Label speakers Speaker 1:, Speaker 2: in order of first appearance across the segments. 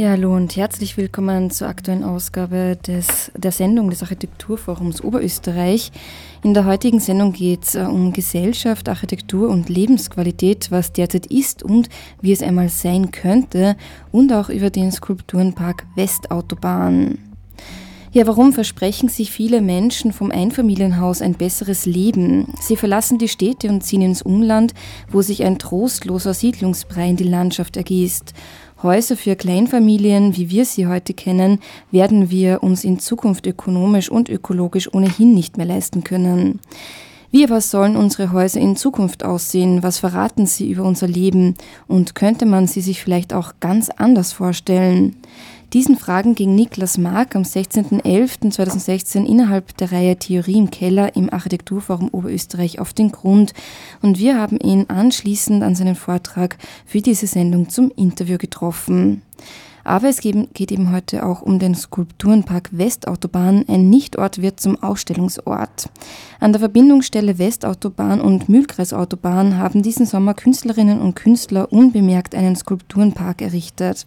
Speaker 1: Ja, hallo und herzlich willkommen zur aktuellen Ausgabe des, der Sendung des Architekturforums Oberösterreich. In der heutigen Sendung geht es äh, um Gesellschaft, Architektur und Lebensqualität, was derzeit ist und wie es einmal sein könnte und auch über den Skulpturenpark Westautobahn. Ja, warum versprechen sich viele Menschen vom Einfamilienhaus ein besseres Leben? Sie verlassen die Städte und ziehen ins Umland, wo sich ein trostloser Siedlungsbrei in die Landschaft ergießt. Häuser für Kleinfamilien, wie wir sie heute kennen, werden wir uns in Zukunft ökonomisch und ökologisch ohnehin nicht mehr leisten können. Wie aber sollen unsere Häuser in Zukunft aussehen? Was verraten sie über unser Leben? Und könnte man sie sich vielleicht auch ganz anders vorstellen? Diesen Fragen ging Niklas Mark am 16.11.2016 innerhalb der Reihe Theorie im Keller im Architekturforum Oberösterreich auf den Grund und wir haben ihn anschließend an seinen Vortrag für diese Sendung zum Interview getroffen. Aber es geht eben heute auch um den Skulpturenpark Westautobahn. Ein Nichtort wird zum Ausstellungsort. An der Verbindungsstelle Westautobahn und Mühlkreisautobahn haben diesen Sommer Künstlerinnen und Künstler unbemerkt einen Skulpturenpark errichtet.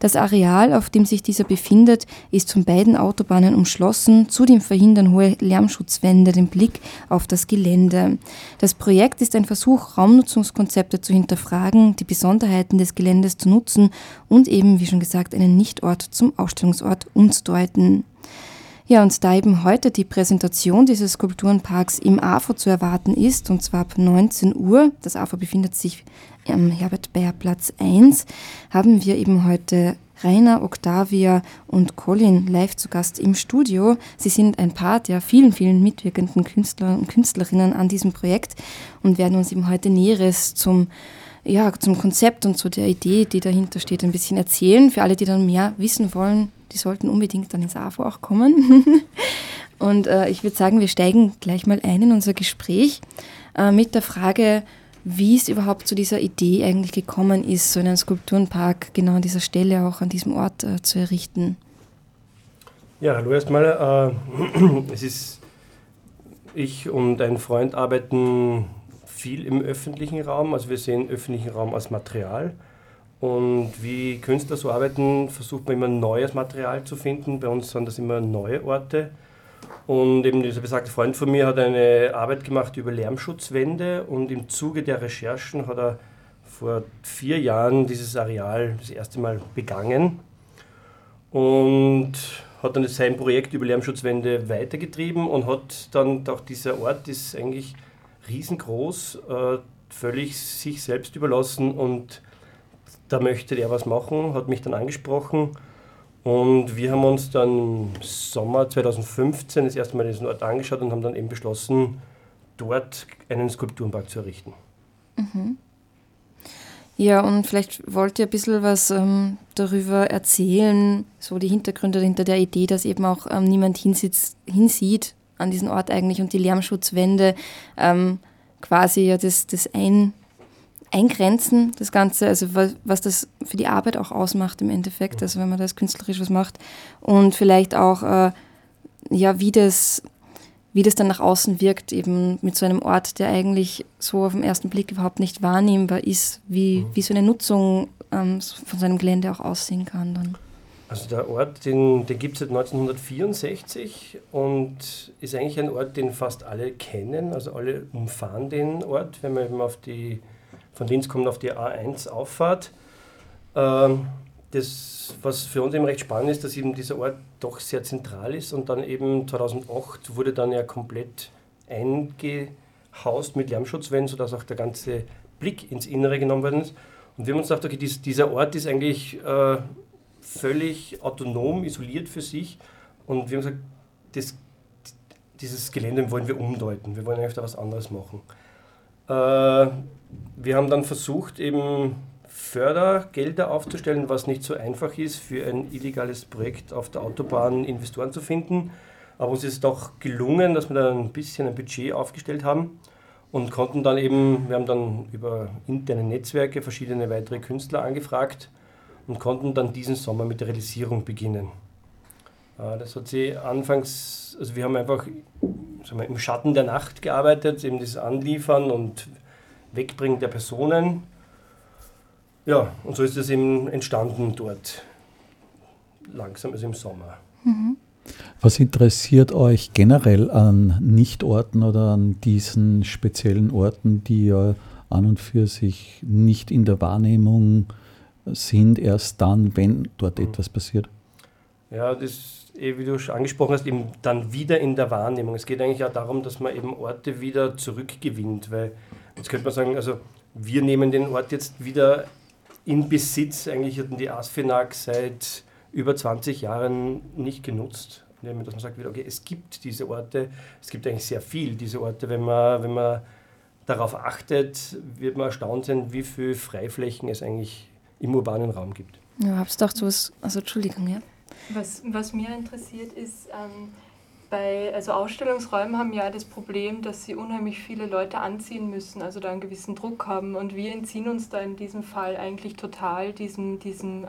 Speaker 1: Das Areal, auf dem sich dieser befindet, ist von beiden Autobahnen umschlossen. Zudem verhindern hohe Lärmschutzwände den Blick auf das Gelände. Das Projekt ist ein Versuch, Raumnutzungskonzepte zu hinterfragen, die Besonderheiten des Geländes zu nutzen und eben, wie schon gesagt, gesagt, einen Nichtort zum Ausstellungsort umzudeuten. Ja, und da eben heute die Präsentation dieses Skulpturenparks im AFO zu erwarten ist, und zwar ab 19 Uhr, das AFO befindet sich am Herbert-Bayer-Platz 1, haben wir eben heute Rainer, Octavia und Colin live zu Gast im Studio. Sie sind ein paar der vielen, vielen mitwirkenden Künstler und Künstlerinnen an diesem Projekt und werden uns eben heute Näheres zum ja, zum Konzept und zu der Idee, die dahinter steht, ein bisschen erzählen. Für alle, die dann mehr wissen wollen, die sollten unbedingt dann ins AFO auch kommen. und äh, ich würde sagen, wir steigen gleich mal ein in unser Gespräch äh, mit der Frage, wie es überhaupt zu dieser Idee eigentlich gekommen ist, so einen Skulpturenpark genau an dieser Stelle, auch an diesem Ort äh, zu errichten.
Speaker 2: Ja, hallo erstmal. Äh, es ist, ich und ein Freund arbeiten viel im öffentlichen Raum. Also wir sehen öffentlichen Raum als Material. Und wie Künstler so arbeiten, versucht man immer neues Material zu finden. Bei uns sind das immer neue Orte. Und eben dieser besagte Freund von mir hat eine Arbeit gemacht über Lärmschutzwände und im Zuge der Recherchen hat er vor vier Jahren dieses Areal das erste Mal begangen und hat dann sein Projekt über Lärmschutzwände weitergetrieben und hat dann auch dieser Ort ist eigentlich riesengroß, äh, völlig sich selbst überlassen und da möchte der was machen, hat mich dann angesprochen und wir haben uns dann im Sommer 2015 das erste Mal diesen Ort angeschaut und haben dann eben beschlossen, dort einen Skulpturenpark zu errichten.
Speaker 1: Mhm. Ja, und vielleicht wollt ihr ein bisschen was ähm, darüber erzählen, so die Hintergründe hinter der Idee, dass eben auch ähm, niemand hinsitzt, hinsieht, an diesen Ort eigentlich und die Lärmschutzwände ähm, quasi ja das, das ein, Eingrenzen, das Ganze, also was, was das für die Arbeit auch ausmacht im Endeffekt, also wenn man das künstlerisch was macht und vielleicht auch, äh, ja, wie das, wie das dann nach außen wirkt, eben mit so einem Ort, der eigentlich so auf den ersten Blick überhaupt nicht wahrnehmbar ist, wie, mhm. wie so eine Nutzung ähm, von seinem Gelände auch aussehen kann dann.
Speaker 2: Also der Ort, den, den gibt es seit 1964 und ist eigentlich ein Ort, den fast alle kennen. Also alle umfahren den Ort, wenn man eben auf die, von Linz kommt auf die A1 auffahrt. Ähm, das, was für uns eben recht spannend ist, dass eben dieser Ort doch sehr zentral ist und dann eben 2008 wurde dann ja komplett eingehaust mit Lärmschutzwänden, sodass auch der ganze Blick ins Innere genommen worden ist. Und wir haben uns gedacht, okay, dieser Ort ist eigentlich äh, völlig autonom, isoliert für sich. Und wir haben gesagt, das, dieses Gelände wollen wir umdeuten. Wir wollen da was anderes machen. Äh, wir haben dann versucht, eben Fördergelder aufzustellen, was nicht so einfach ist, für ein illegales Projekt auf der Autobahn Investoren zu finden. Aber uns ist doch gelungen, dass wir da ein bisschen ein Budget aufgestellt haben und konnten dann eben, wir haben dann über interne Netzwerke verschiedene weitere Künstler angefragt und konnten dann diesen Sommer mit der Realisierung beginnen. Äh, das hat sie anfangs, also wir haben einfach sagen wir, im Schatten der Nacht gearbeitet, eben das Anliefern und Wegbringen der Personen. Ja, und so ist es eben entstanden dort, langsam, also im Sommer.
Speaker 3: Mhm. Was interessiert euch generell an Nichtorten oder an diesen speziellen Orten, die ja an und für sich nicht in der Wahrnehmung sind, erst dann, wenn dort mhm. etwas passiert?
Speaker 2: Ja, das, eh, wie du schon angesprochen hast, eben dann wieder in der Wahrnehmung. Es geht eigentlich auch darum, dass man eben Orte wieder zurückgewinnt, weil jetzt könnte man sagen, also wir nehmen den Ort jetzt wieder in Besitz. Eigentlich hatten die Asfinag seit über 20 Jahren nicht genutzt. Dass man sagt, okay, es gibt diese Orte, es gibt eigentlich sehr viel diese Orte. Wenn man, wenn man darauf achtet, wird man erstaunt sein, wie viele Freiflächen es eigentlich im urbanen Raum gibt.
Speaker 1: Ja, hab's gedacht, du was, also Entschuldigung, ja.
Speaker 4: Was, was mir interessiert ist, ähm, bei, also Ausstellungsräume haben ja das Problem, dass sie unheimlich viele Leute anziehen müssen, also da einen gewissen Druck haben. Und wir entziehen uns da in diesem Fall eigentlich total diesem, diesem äh,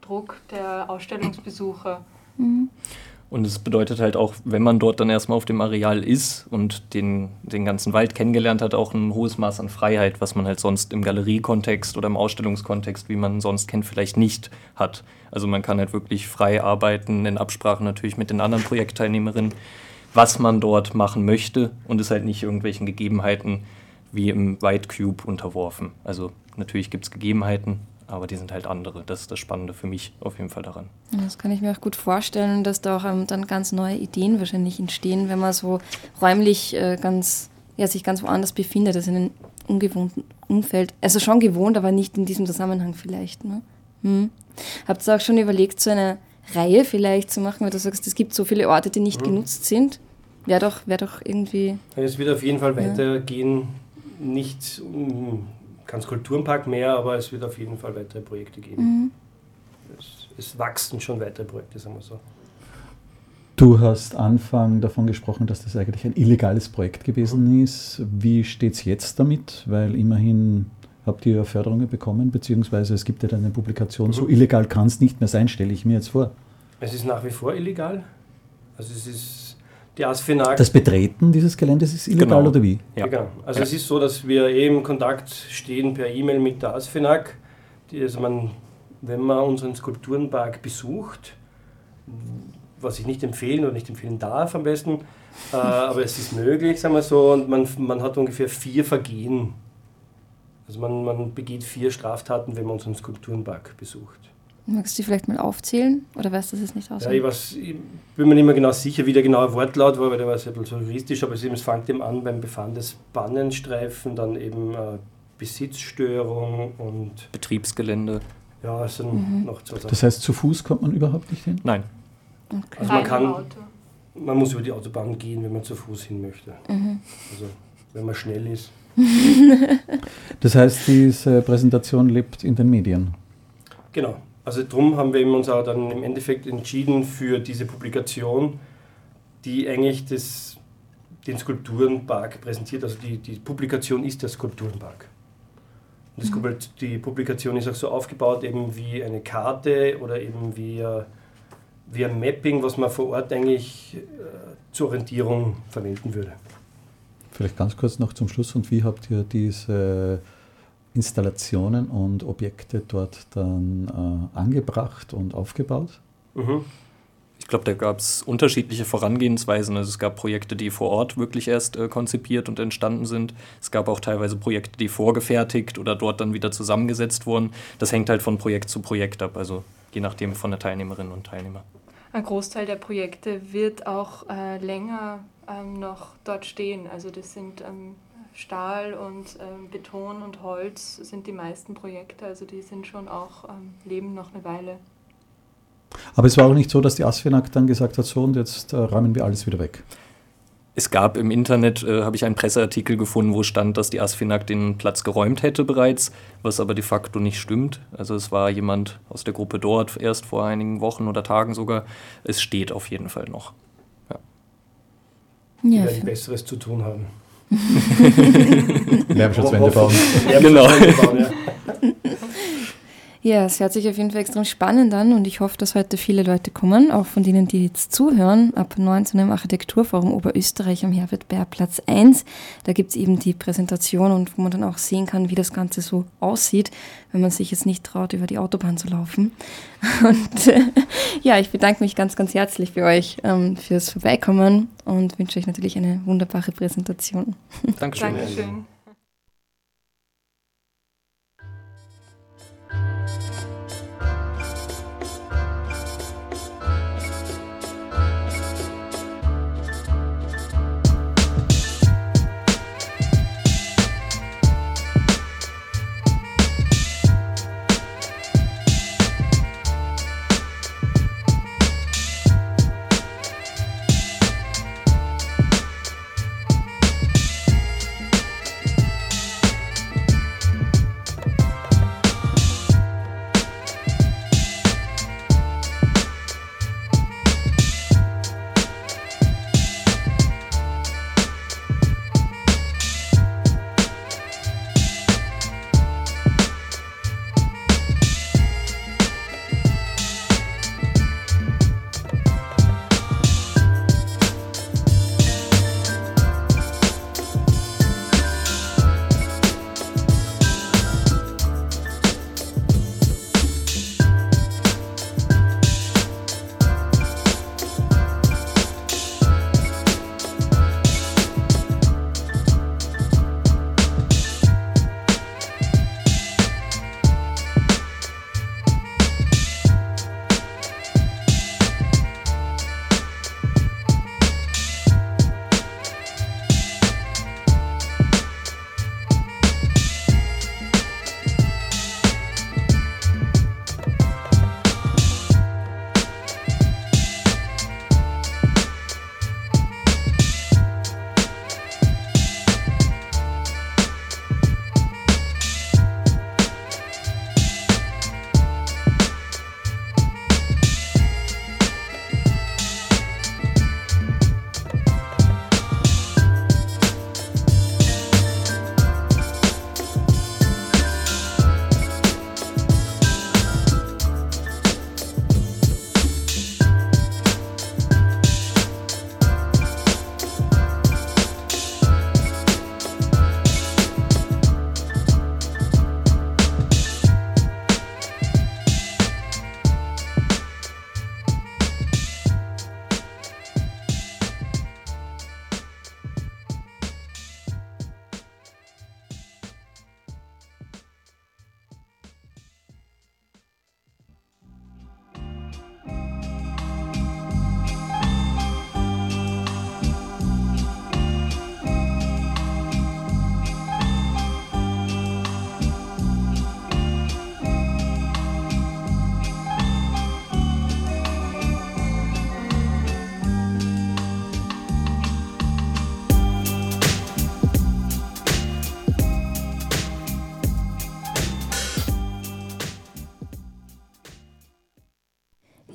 Speaker 4: Druck der Ausstellungsbesucher. Mhm.
Speaker 5: Und es bedeutet halt auch, wenn man dort dann erstmal auf dem Areal ist und den, den ganzen Wald kennengelernt hat, auch ein hohes Maß an Freiheit, was man halt sonst im Galeriekontext oder im Ausstellungskontext, wie man sonst kennt, vielleicht nicht hat. Also man kann halt wirklich frei arbeiten, in Absprache natürlich mit den anderen Projektteilnehmerinnen, was man dort machen möchte und ist halt nicht irgendwelchen Gegebenheiten wie im White Cube unterworfen. Also natürlich gibt es Gegebenheiten, aber die sind halt andere. Das ist das Spannende für mich auf jeden Fall daran.
Speaker 1: Das kann ich mir auch gut vorstellen, dass da auch ähm, dann ganz neue Ideen wahrscheinlich entstehen, wenn man so räumlich äh, ganz, ja, sich ganz woanders befindet, also in einem ungewohnten Umfeld. Also schon gewohnt, aber nicht in diesem Zusammenhang vielleicht. Ne? Hm. Habt ihr auch schon überlegt, so eine Reihe vielleicht zu machen, weil du sagst, es gibt so viele Orte, die nicht mhm. genutzt sind? Wäre doch, wär doch irgendwie.
Speaker 2: Es wird auf jeden Fall weitergehen, ja. nicht kein Skulpturenpark mehr, aber es wird auf jeden Fall weitere Projekte geben. Mhm. Es, es, wachsen schon weitere Projekte, sagen wir so.
Speaker 3: Du hast Anfang davon gesprochen, dass das eigentlich ein illegales Projekt gewesen ist. Wie steht es jetzt damit? Weil immerhin habt ihr Förderungen bekommen, beziehungsweise es gibt ja eine Publikation, mhm. so illegal kann es nicht mehr sein, stelle ich mir jetzt vor.
Speaker 2: Es ist nach wie vor illegal. Also es ist die Asfinag.
Speaker 3: Das Betreten dieses Geländes ist illegal genau. oder wie?
Speaker 2: Ja. Genau. Also ja. es ist so, dass wir eben in Kontakt stehen per E-Mail mit der Asfinag. Die, also man, wenn man unseren Skulpturenpark besucht, was ich nicht empfehlen oder nicht empfehlen darf am besten, äh, aber es ist möglich, sagen wir so, und man, man hat ungefähr vier Vergehen. Also man, man begeht vier Straftaten, wenn man unseren Skulpturenpark besucht.
Speaker 1: Magst du die vielleicht mal aufzählen oder weißt du das nicht aus?
Speaker 2: Ja, ich, weiß, ich, bin mir nicht mehr genau sicher, wie der genaue Wortlaut war, weil der war sehr so juristisch, aber es fängt eben an beim Befand des Bannenstreifen, dann eben äh, Besitzstörung und.
Speaker 5: Betriebsgelände.
Speaker 2: Ja, es sind mhm. noch zwei
Speaker 3: Sachen. Das heißt, zu Fuß kommt man überhaupt nicht hin?
Speaker 5: Nein.
Speaker 2: Okay. Also man kann. Man muss über die Autobahn gehen, wenn man zu Fuß hin möchte. Mhm. Also wenn man schnell ist.
Speaker 3: das heißt, diese Präsentation lebt in den Medien.
Speaker 2: Genau. Also darum haben wir uns auch dann im Endeffekt entschieden für diese Publikation, die eigentlich das, den Skulpturenpark präsentiert. Also die, die Publikation ist der Skulpturenpark. Und das, mhm. die Publikation ist auch so aufgebaut, eben wie eine Karte oder eben wie, wie ein Mapping, was man vor Ort eigentlich äh, zur Orientierung verwenden würde.
Speaker 3: Vielleicht ganz kurz noch zum Schluss. Und wie habt ihr diese Installationen und Objekte dort dann äh, angebracht und aufgebaut?
Speaker 5: Mhm. Ich glaube, da gab es unterschiedliche Vorangehensweisen. Also es gab Projekte, die vor Ort wirklich erst äh, konzipiert und entstanden sind. Es gab auch teilweise Projekte, die vorgefertigt oder dort dann wieder zusammengesetzt wurden. Das hängt halt von Projekt zu Projekt ab, also je nachdem von der Teilnehmerinnen und Teilnehmer.
Speaker 4: Ein Großteil der Projekte wird auch äh, länger ähm, noch dort stehen. Also das sind ähm, Stahl und ähm, Beton und Holz sind die meisten Projekte, also die sind schon auch, ähm, leben noch eine Weile.
Speaker 3: Aber es war auch nicht so, dass die ASFINAG dann gesagt hat, so und jetzt äh, räumen wir alles wieder weg.
Speaker 5: Es gab im Internet, äh, habe ich einen Presseartikel gefunden, wo stand, dass die ASFINAG den Platz geräumt hätte bereits, was aber de facto nicht stimmt. Also es war jemand aus der Gruppe dort, erst vor einigen Wochen oder Tagen sogar. Es steht auf jeden Fall noch. Ja.
Speaker 2: Die werden Besseres zu tun haben.
Speaker 3: Lärmschutzwände bauen.
Speaker 5: Genau.
Speaker 1: Ja, es hört sich auf jeden Fall extrem spannend an und ich hoffe, dass heute viele Leute kommen, auch von denen, die jetzt zuhören, ab 19 im Architekturforum Oberösterreich am Herbert Bär Platz 1. Da gibt es eben die Präsentation und wo man dann auch sehen kann, wie das Ganze so aussieht, wenn man sich jetzt nicht traut, über die Autobahn zu laufen. Und äh, ja, ich bedanke mich ganz, ganz herzlich für euch ähm, fürs Vorbeikommen und wünsche euch natürlich eine wunderbare Präsentation.
Speaker 5: Dankeschön.
Speaker 4: Dankeschön.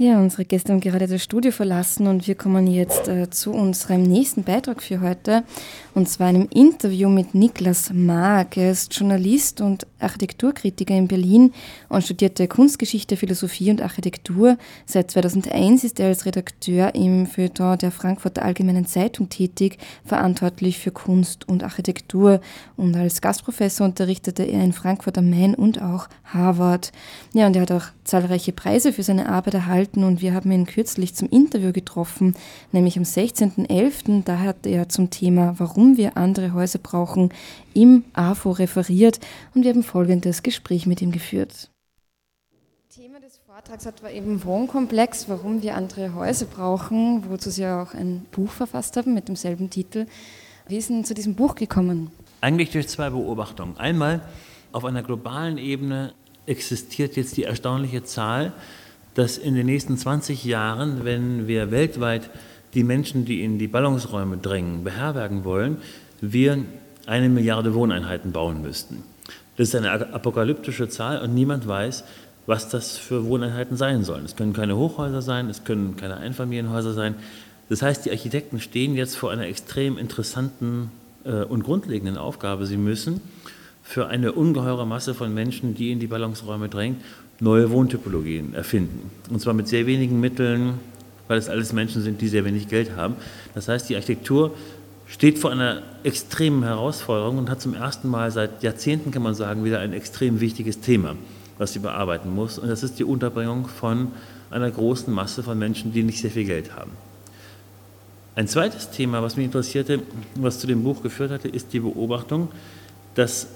Speaker 1: Ja, unsere Gäste haben gerade das Studio verlassen und wir kommen jetzt äh, zu unserem nächsten Beitrag für heute und zwar einem Interview mit Niklas Mark. Er ist Journalist und Architekturkritiker in Berlin und studierte Kunstgeschichte, Philosophie und Architektur. Seit 2001 ist er als Redakteur im Feuilleton der Frankfurter Allgemeinen Zeitung tätig, verantwortlich für Kunst und Architektur und als Gastprofessor unterrichtete er in Frankfurt am Main und auch Harvard. Ja, und er hat auch zahlreiche Preise für seine Arbeit erhalten und wir haben ihn kürzlich zum Interview getroffen, nämlich am 16.11. Da hat er zum Thema, warum wir andere Häuser brauchen, im AFO referiert und wir haben folgendes Gespräch mit ihm geführt. Thema des Vortrags war eben Wohnkomplex, warum wir andere Häuser brauchen, wozu Sie auch ein Buch verfasst haben mit demselben Titel. Wie ist denn zu diesem Buch gekommen?
Speaker 6: Eigentlich durch zwei Beobachtungen. Einmal auf einer globalen Ebene existiert jetzt die erstaunliche Zahl, dass in den nächsten 20 Jahren, wenn wir weltweit die Menschen, die in die Ballungsräume drängen, beherbergen wollen, wir eine Milliarde Wohneinheiten bauen müssten. Das ist eine apokalyptische Zahl und niemand weiß, was das für Wohneinheiten sein sollen. Es können keine Hochhäuser sein, es können keine Einfamilienhäuser sein. Das heißt, die Architekten stehen jetzt vor einer extrem interessanten äh, und grundlegenden Aufgabe. Sie müssen für eine ungeheure Masse von Menschen, die in die Ballungsräume drängt, neue Wohntypologien erfinden. Und zwar mit sehr wenigen Mitteln, weil es alles Menschen sind, die sehr wenig Geld haben. Das heißt, die Architektur steht vor einer extremen Herausforderung und hat zum ersten Mal seit Jahrzehnten, kann man sagen, wieder ein extrem wichtiges Thema, was sie bearbeiten muss. Und das ist die Unterbringung von einer großen Masse von Menschen, die nicht sehr viel Geld haben. Ein zweites Thema, was mich interessierte, was zu dem Buch geführt hatte, ist die Beobachtung, dass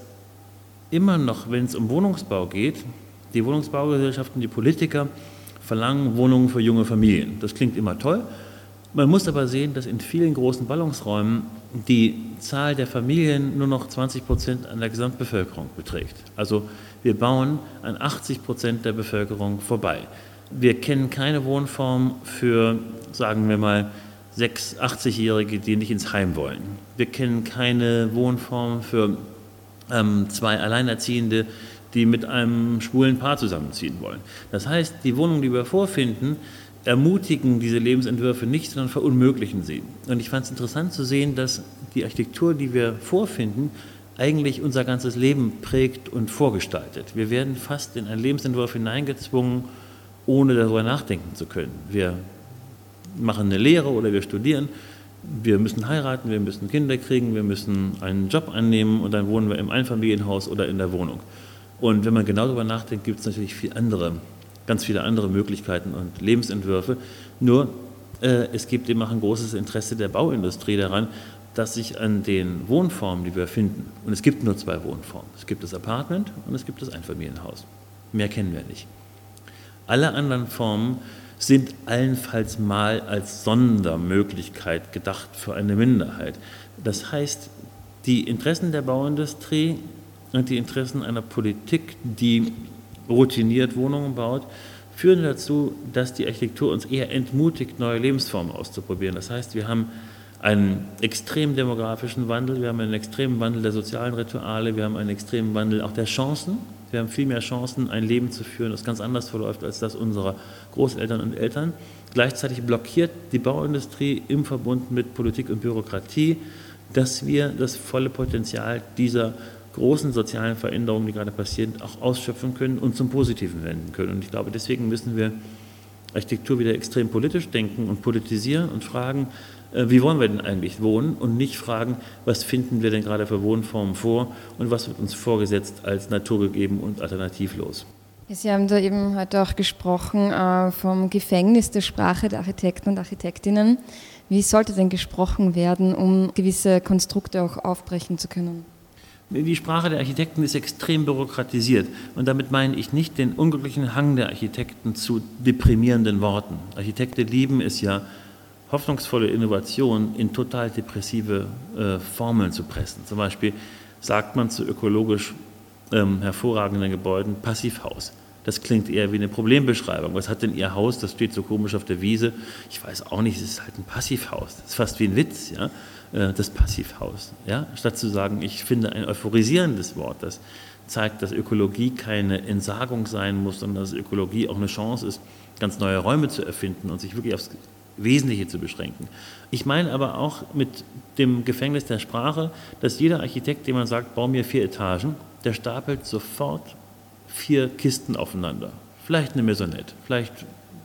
Speaker 6: immer noch, wenn es um Wohnungsbau geht, die Wohnungsbaugesellschaften, die Politiker verlangen Wohnungen für junge Familien. Das klingt immer toll, man muss aber sehen, dass in vielen großen Ballungsräumen die Zahl der Familien nur noch 20 Prozent an der Gesamtbevölkerung beträgt. Also wir bauen an 80 Prozent der Bevölkerung vorbei. Wir kennen keine Wohnform für, sagen wir mal, 6-, 80-Jährige, die nicht ins Heim wollen. Wir kennen keine Wohnform für ähm, zwei Alleinerziehende, die mit einem schwulen Paar zusammenziehen wollen. Das heißt, die Wohnungen, die wir vorfinden, ermutigen diese Lebensentwürfe nicht, sondern verunmöglichen sie. Und ich fand es interessant zu sehen, dass die Architektur, die wir vorfinden, eigentlich unser ganzes Leben prägt und vorgestaltet. Wir werden fast in einen Lebensentwurf hineingezwungen, ohne darüber nachdenken zu können. Wir machen eine Lehre oder wir studieren, wir müssen heiraten, wir müssen Kinder kriegen, wir müssen einen Job annehmen und dann wohnen wir im Einfamilienhaus oder in der Wohnung. Und wenn man genau darüber nachdenkt, gibt es natürlich viel andere ganz viele andere Möglichkeiten und Lebensentwürfe. Nur äh, es gibt eben auch ein großes Interesse der Bauindustrie daran, dass sich an den Wohnformen, die wir finden, und es gibt nur zwei Wohnformen, es gibt das Apartment und es gibt das Einfamilienhaus. Mehr kennen wir nicht. Alle anderen Formen sind allenfalls mal als Sondermöglichkeit gedacht für eine Minderheit. Das heißt, die Interessen der Bauindustrie die Interessen einer Politik, die routiniert Wohnungen baut, führen dazu, dass die Architektur uns eher entmutigt, neue Lebensformen auszuprobieren. Das heißt, wir haben einen extremen demografischen Wandel, wir haben einen extremen Wandel der sozialen Rituale, wir haben einen extremen Wandel auch der Chancen. Wir haben viel mehr Chancen, ein Leben zu führen, das ganz anders verläuft als das unserer Großeltern und Eltern. Gleichzeitig blockiert die Bauindustrie im Verbund mit Politik und Bürokratie, dass wir das volle Potenzial dieser großen sozialen Veränderungen, die gerade passieren, auch ausschöpfen können und zum Positiven wenden können. Und ich glaube, deswegen müssen wir Architektur wieder extrem politisch denken und politisieren und fragen, äh, wie wollen wir denn eigentlich wohnen und nicht fragen, was finden wir denn gerade für Wohnformen vor und was wird uns vorgesetzt als naturgegeben und alternativlos.
Speaker 1: Sie haben da eben heute auch gesprochen äh, vom Gefängnis der Sprache der Architekten und Architektinnen. Wie sollte denn gesprochen werden, um gewisse Konstrukte auch aufbrechen zu können?
Speaker 6: Die Sprache der Architekten ist extrem bürokratisiert. Und damit meine ich nicht den unglücklichen Hang der Architekten zu deprimierenden Worten. Architekten lieben es ja, hoffnungsvolle Innovationen in total depressive äh, Formeln zu pressen. Zum Beispiel sagt man zu ökologisch ähm, hervorragenden Gebäuden Passivhaus. Das klingt eher wie eine Problembeschreibung. Was hat denn Ihr Haus? Das steht so komisch auf der Wiese. Ich weiß auch nicht, es ist halt ein Passivhaus. Das ist fast wie ein Witz. Ja? Äh, das Passivhaus. Ja? Statt zu sagen, ich finde ein euphorisierendes Wort, das zeigt, dass Ökologie keine Entsagung sein muss, sondern dass Ökologie auch eine Chance ist, ganz neue Räume zu erfinden und sich wirklich aufs Wesentliche zu beschränken. Ich meine aber auch mit dem Gefängnis der Sprache, dass jeder Architekt, dem man sagt, bau mir vier Etagen, der stapelt sofort vier Kisten aufeinander. Vielleicht eine Maisonette, vielleicht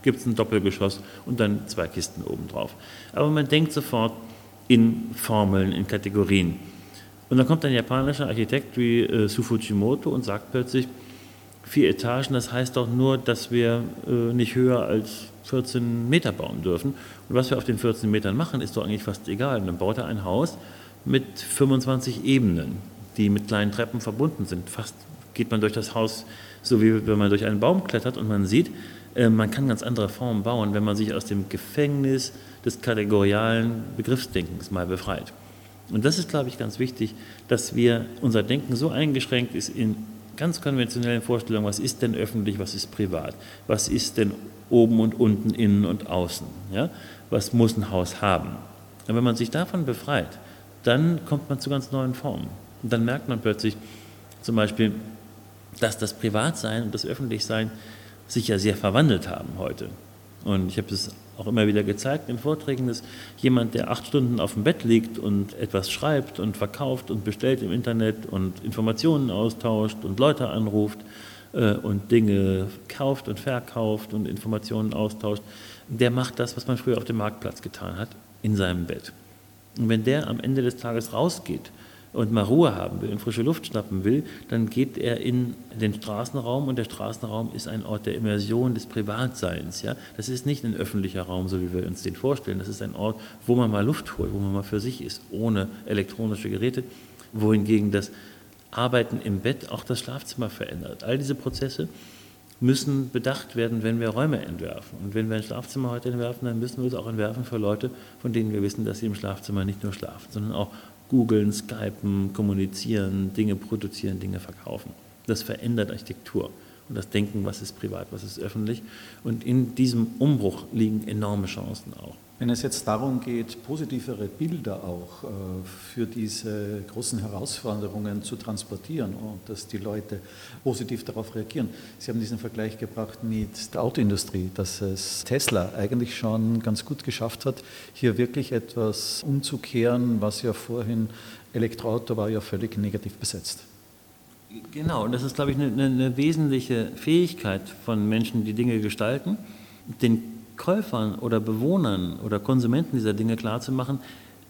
Speaker 6: gibt es ein Doppelgeschoss und dann zwei Kisten obendrauf. Aber man denkt sofort, in Formeln, in Kategorien. Und dann kommt ein japanischer Architekt wie äh, Su Fujimoto und sagt plötzlich, vier Etagen, das heißt doch nur, dass wir äh, nicht höher als 14 Meter bauen dürfen. Und was wir auf den 14 Metern machen, ist doch eigentlich fast egal. Und dann baut er ein Haus mit 25 Ebenen, die mit kleinen Treppen verbunden sind. Fast geht man durch das Haus so wie wenn man durch einen Baum klettert und man sieht, man kann ganz andere Formen bauen, wenn man sich aus dem Gefängnis des kategorialen Begriffsdenkens mal befreit. Und das ist, glaube ich, ganz wichtig, dass wir unser Denken so eingeschränkt ist in ganz konventionellen Vorstellungen, was ist denn öffentlich, was ist privat, was ist denn oben und unten, innen und außen, ja? was muss ein Haus haben. Und wenn man sich davon befreit, dann kommt man zu ganz neuen Formen. Und dann merkt man plötzlich zum Beispiel, dass das Privatsein und das Öffentlichsein sich ja sehr verwandelt haben heute. Und ich habe es auch immer wieder gezeigt in Vorträgen, dass jemand, der acht Stunden auf dem Bett liegt und etwas schreibt und verkauft und bestellt im Internet und Informationen austauscht und Leute anruft äh, und Dinge kauft und verkauft und Informationen austauscht, der macht das, was man früher auf dem Marktplatz getan hat, in seinem Bett. Und wenn der am Ende des Tages rausgeht und mal Ruhe haben will und frische Luft schnappen will, dann geht er in den Straßenraum und der Straßenraum ist ein Ort der Immersion des Privatseins. Ja? Das ist nicht ein öffentlicher Raum, so wie wir uns den vorstellen. Das ist ein Ort, wo man mal Luft holt, wo man mal für sich ist, ohne elektronische Geräte, wohingegen das Arbeiten im Bett auch das Schlafzimmer verändert. All diese Prozesse müssen bedacht werden, wenn wir Räume entwerfen. Und wenn wir ein Schlafzimmer heute entwerfen, dann müssen wir es auch entwerfen für Leute, von denen wir wissen, dass sie im Schlafzimmer nicht nur schlafen, sondern auch googeln, skypen, kommunizieren, Dinge produzieren, Dinge verkaufen. Das verändert Architektur und das Denken, was ist privat, was ist öffentlich. Und in diesem Umbruch liegen enorme Chancen auch.
Speaker 3: Wenn es jetzt darum geht, positivere Bilder auch äh, für diese großen Herausforderungen zu transportieren und dass die Leute positiv darauf reagieren. Sie haben diesen Vergleich gebracht mit der Autoindustrie, dass es Tesla eigentlich schon ganz gut geschafft hat, hier wirklich etwas umzukehren, was ja vorhin Elektroauto war ja völlig negativ besetzt.
Speaker 6: Genau, und das ist, glaube ich, eine, eine wesentliche Fähigkeit von Menschen, die Dinge gestalten, den Käufern oder Bewohnern oder Konsumenten dieser Dinge klarzumachen,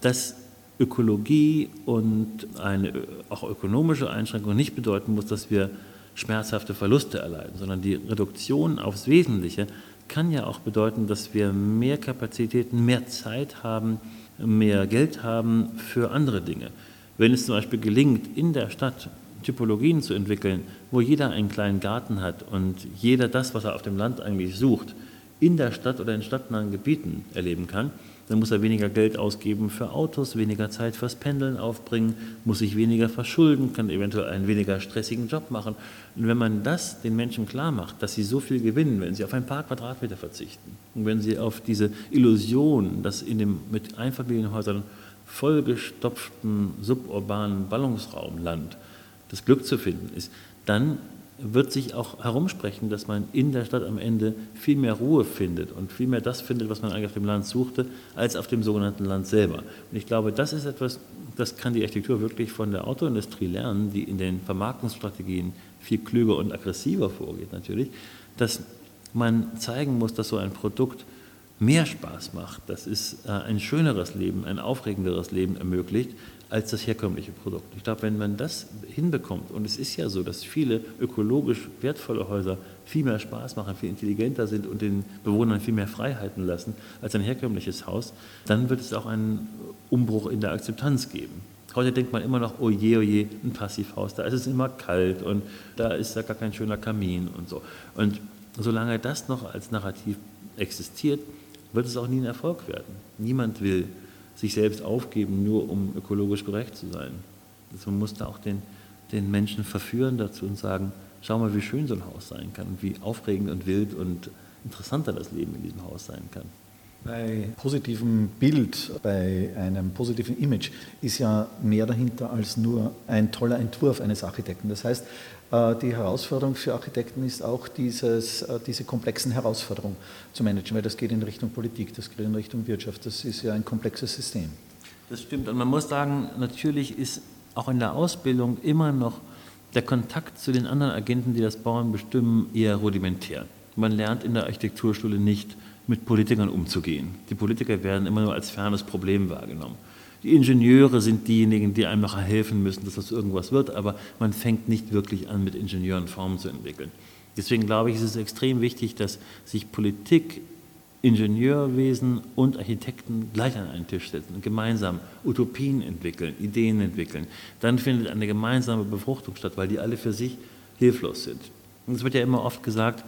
Speaker 6: dass Ökologie und eine auch ökonomische Einschränkung nicht bedeuten muss, dass wir schmerzhafte Verluste erleiden, sondern die Reduktion aufs Wesentliche kann ja auch bedeuten, dass wir mehr Kapazitäten, mehr Zeit haben, mehr Geld haben für andere Dinge. Wenn es zum Beispiel gelingt, in der Stadt Typologien zu entwickeln, wo jeder einen kleinen Garten hat und jeder das, was er auf dem Land eigentlich sucht, in der Stadt oder in stadtnahen Gebieten erleben kann, dann muss er weniger Geld ausgeben für Autos, weniger Zeit fürs Pendeln aufbringen, muss sich weniger verschulden, kann eventuell einen weniger stressigen Job machen. Und wenn man das den Menschen klar macht, dass sie so viel gewinnen, wenn sie auf ein paar Quadratmeter verzichten und wenn sie auf diese Illusion, dass in dem mit Einfamilienhäusern vollgestopften suburbanen Ballungsraumland das Glück zu finden ist, dann wird sich auch herumsprechen, dass man in der Stadt am Ende viel mehr Ruhe findet und viel mehr das findet, was man eigentlich auf dem Land suchte, als auf dem sogenannten Land selber. Und ich glaube, das ist etwas, das kann die Architektur wirklich von der Autoindustrie lernen, die in den Vermarktungsstrategien viel klüger und aggressiver vorgeht natürlich, dass man zeigen muss, dass so ein Produkt mehr Spaß macht, dass es äh, ein schöneres Leben, ein aufregenderes Leben ermöglicht, als das herkömmliche Produkt. Ich glaube, wenn man das hinbekommt, und es ist ja so, dass viele ökologisch wertvolle Häuser viel mehr Spaß machen, viel intelligenter sind und den Bewohnern viel mehr Freiheiten lassen als ein herkömmliches Haus, dann wird es auch einen Umbruch in der Akzeptanz geben. Heute denkt man immer noch, oh je, oh je, ein Passivhaus, da ist es immer kalt und da ist da gar kein schöner Kamin und so. Und solange das noch als Narrativ existiert, wird es auch nie ein Erfolg werden. Niemand will sich selbst aufgeben, nur um ökologisch gerecht zu sein. Also man muss da auch den, den Menschen verführen dazu und sagen, schau mal, wie schön so ein Haus sein kann und wie aufregend und wild und interessanter das Leben in diesem Haus sein kann.
Speaker 3: Bei positivem Bild, bei einem positiven Image ist ja mehr dahinter als nur ein toller Entwurf eines Architekten. Das heißt, äh, die Herausforderung für Architekten ist auch dieses, äh, diese komplexen Herausforderungen zu managen, weil das geht in Richtung Politik, das geht in Richtung Wirtschaft, das ist ja ein komplexes System.
Speaker 6: Das stimmt und man muss sagen, natürlich ist auch in der Ausbildung immer noch der Kontakt zu den anderen Agenten, die das Bauen bestimmen, eher rudimentär. Man lernt in der Architekturschule nicht, mit Politikern umzugehen. Die Politiker werden immer nur als fernes Problem wahrgenommen. Die Ingenieure sind diejenigen, die einem nachher helfen müssen, dass das irgendwas wird, aber man fängt nicht wirklich an, mit Ingenieuren Formen zu entwickeln. Deswegen glaube ich, ist es extrem wichtig, dass sich Politik, Ingenieurwesen und Architekten gleich an einen Tisch setzen und gemeinsam Utopien entwickeln, Ideen entwickeln. Dann findet eine gemeinsame Befruchtung statt, weil die alle für sich hilflos sind. Und es wird ja immer oft gesagt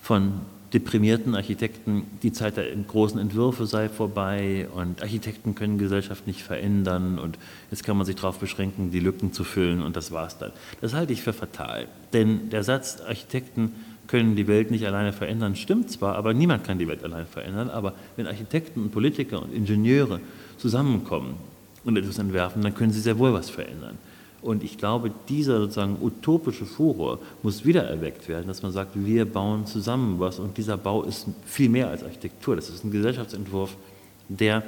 Speaker 6: von deprimierten Architekten, die Zeit der großen Entwürfe sei vorbei und Architekten können Gesellschaft nicht verändern und jetzt kann man sich darauf beschränken, die Lücken zu füllen und das war's dann. Das halte ich für fatal, denn der Satz, Architekten können die Welt nicht alleine verändern, stimmt zwar, aber niemand kann die Welt alleine verändern, aber wenn Architekten und Politiker und Ingenieure zusammenkommen und etwas entwerfen, dann können sie sehr wohl was verändern. Und ich glaube, dieser sozusagen utopische Furor muss wieder erweckt werden, dass man sagt, wir bauen zusammen was. Und dieser Bau ist viel mehr als Architektur. Das ist ein Gesellschaftsentwurf, der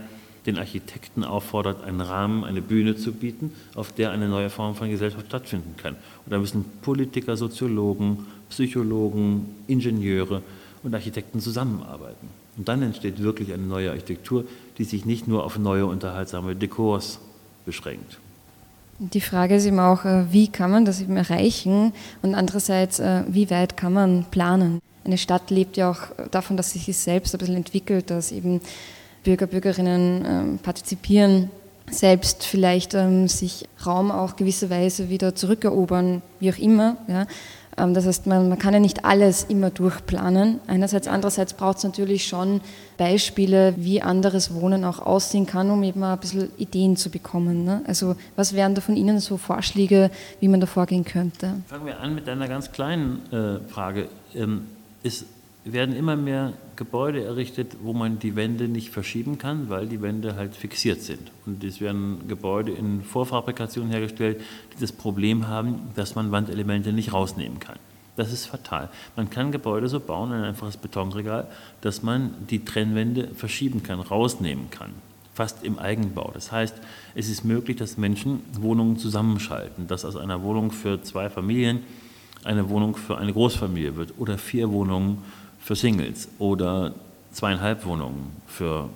Speaker 6: den Architekten auffordert, einen Rahmen, eine Bühne zu bieten, auf der eine neue Form von Gesellschaft stattfinden kann. Und da müssen Politiker, Soziologen, Psychologen, Ingenieure und Architekten zusammenarbeiten. Und dann entsteht wirklich eine neue Architektur, die sich nicht nur auf neue unterhaltsame Dekors beschränkt.
Speaker 1: Die Frage ist eben auch, äh, wie kann man das eben erreichen und andererseits, äh, wie weit kann man planen? Eine Stadt lebt ja auch davon, dass sich selbst ein bisschen entwickelt, dass eben Bürger, Bürgerinnen ähm, partizipieren, selbst vielleicht ähm, sich Raum auch gewisserweise wieder zurückerobern, wie auch immer. Ja. Ähm, das heißt, man, man, kann ja nicht alles immer durchplanen. Einerseits, andererseits braucht es natürlich schon Beispiele, wie anderes Wohnen auch aussehen kann, um eben ein bisschen Ideen zu bekommen. Ne? Also was wären da von Ihnen so Vorschläge, wie man da vorgehen könnte?
Speaker 6: Fangen wir an mit einer ganz kleinen äh, Frage. Ähm, ist werden immer mehr Gebäude errichtet, wo man die Wände nicht verschieben kann, weil die Wände halt fixiert sind. Und es werden Gebäude in Vorfabrikationen hergestellt, die das Problem haben, dass man Wandelemente nicht rausnehmen kann. Das ist fatal. Man kann Gebäude so bauen, ein einfaches Betonregal, dass man die Trennwände verschieben kann, rausnehmen kann. Fast im Eigenbau. Das heißt, es ist möglich, dass Menschen Wohnungen zusammenschalten, dass aus einer Wohnung für zwei Familien eine Wohnung für eine Großfamilie wird oder vier Wohnungen für Singles oder zweieinhalb Wohnungen für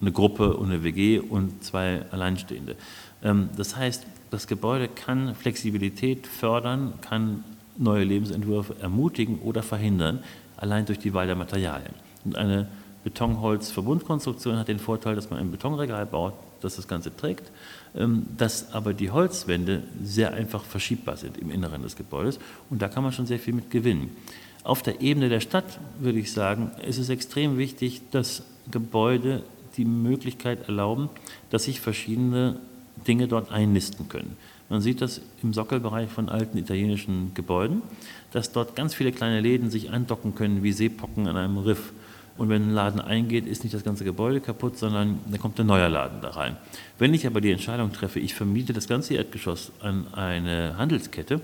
Speaker 6: eine Gruppe und eine WG und zwei Alleinstehende. Ähm, das heißt, das Gebäude kann Flexibilität fördern, kann neue Lebensentwürfe ermutigen oder verhindern, allein durch die Wahl der Materialien. Und eine Betonholz-Verbundkonstruktion hat den Vorteil, dass man ein Betonregal baut, das das Ganze trägt, ähm, dass aber die Holzwände sehr einfach verschiebbar sind im Inneren des Gebäudes und da kann man schon sehr viel mit gewinnen. Auf der Ebene der Stadt würde ich sagen, ist es extrem wichtig, dass Gebäude die Möglichkeit erlauben, dass sich verschiedene Dinge dort einnisten können. Man sieht das im Sockelbereich von alten italienischen Gebäuden, dass dort ganz viele kleine Läden sich andocken können wie Seepocken an einem Riff. Und wenn ein Laden eingeht, ist nicht das ganze Gebäude kaputt, sondern da kommt ein neuer Laden da rein. Wenn ich aber die Entscheidung treffe, ich vermiete das ganze Erdgeschoss an eine Handelskette,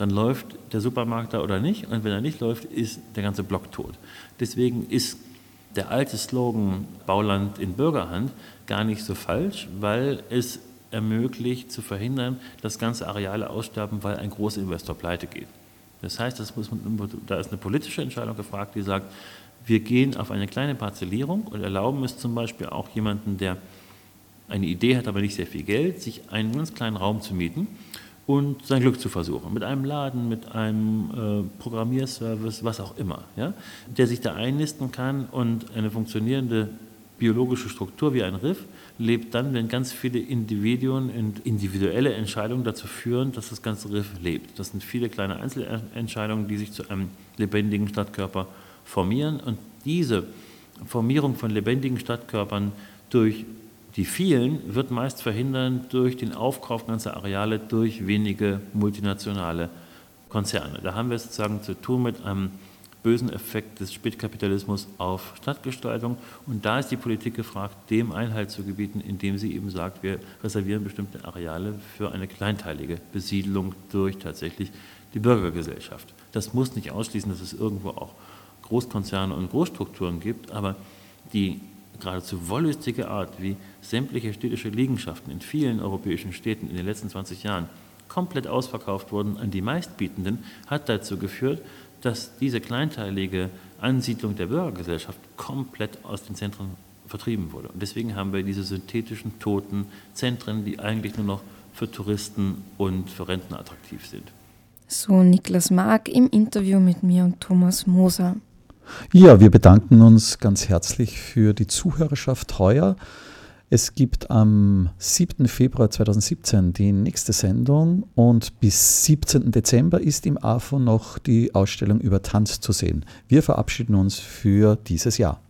Speaker 6: dann läuft der Supermarkt da oder nicht. Und wenn er nicht läuft, ist der ganze Block tot. Deswegen ist der alte Slogan Bauland in Bürgerhand gar nicht so falsch, weil es ermöglicht zu verhindern, dass ganze Areale aussterben, weil ein Großinvestor pleite geht. Das heißt, das man, da ist eine politische Entscheidung gefragt, die sagt, wir gehen auf eine kleine Parzellierung und erlauben es zum Beispiel auch jemanden, der eine Idee hat, aber nicht sehr viel Geld, sich einen ganz kleinen Raum zu mieten und sein Glück zu versuchen. Mit einem Laden, mit einem äh, Programmierservice, was auch immer, ja, der sich da einnisten kann und eine funktionierende biologische Struktur wie ein Riff lebt dann, wenn ganz viele Individuen und individuelle Entscheidungen dazu führen, dass das ganze Riff lebt. Das sind viele kleine Einzelentscheidungen, die sich zu einem lebendigen Stadtkörper formieren und diese Formierung von lebendigen Stadtkörpern durch die vielen wird meist verhindern durch den Aufkauf ganzer Areale durch wenige multinationale Konzerne. Da haben wir es sozusagen zu tun mit einem bösen Effekt des Spätkapitalismus auf Stadtgestaltung. Und da ist die Politik gefragt, dem Einhalt zu gebieten, indem sie eben sagt, wir reservieren bestimmte Areale für eine kleinteilige Besiedlung durch tatsächlich die Bürgergesellschaft. Das muss nicht ausschließen, dass es irgendwo auch Großkonzerne und Großstrukturen gibt, aber die geradezu wollüstige Art, wie sämtliche städtische Liegenschaften in vielen europäischen Städten in den letzten 20 Jahren komplett ausverkauft wurden an die meistbietenden, hat dazu geführt, dass diese kleinteilige Ansiedlung der Bürgergesellschaft komplett aus den Zentren vertrieben wurde. Und deswegen haben wir diese synthetischen, toten Zentren, die eigentlich nur noch für Touristen und für Rentner attraktiv sind.
Speaker 1: So Niklas Mark im Interview mit mir und Thomas Moser.
Speaker 3: Ja, wir bedanken uns ganz herzlich für die Zuhörerschaft heuer. Es gibt am 7. Februar 2017 die nächste Sendung und bis 17. Dezember ist im AFO noch die Ausstellung über Tanz zu sehen. Wir verabschieden uns für dieses Jahr.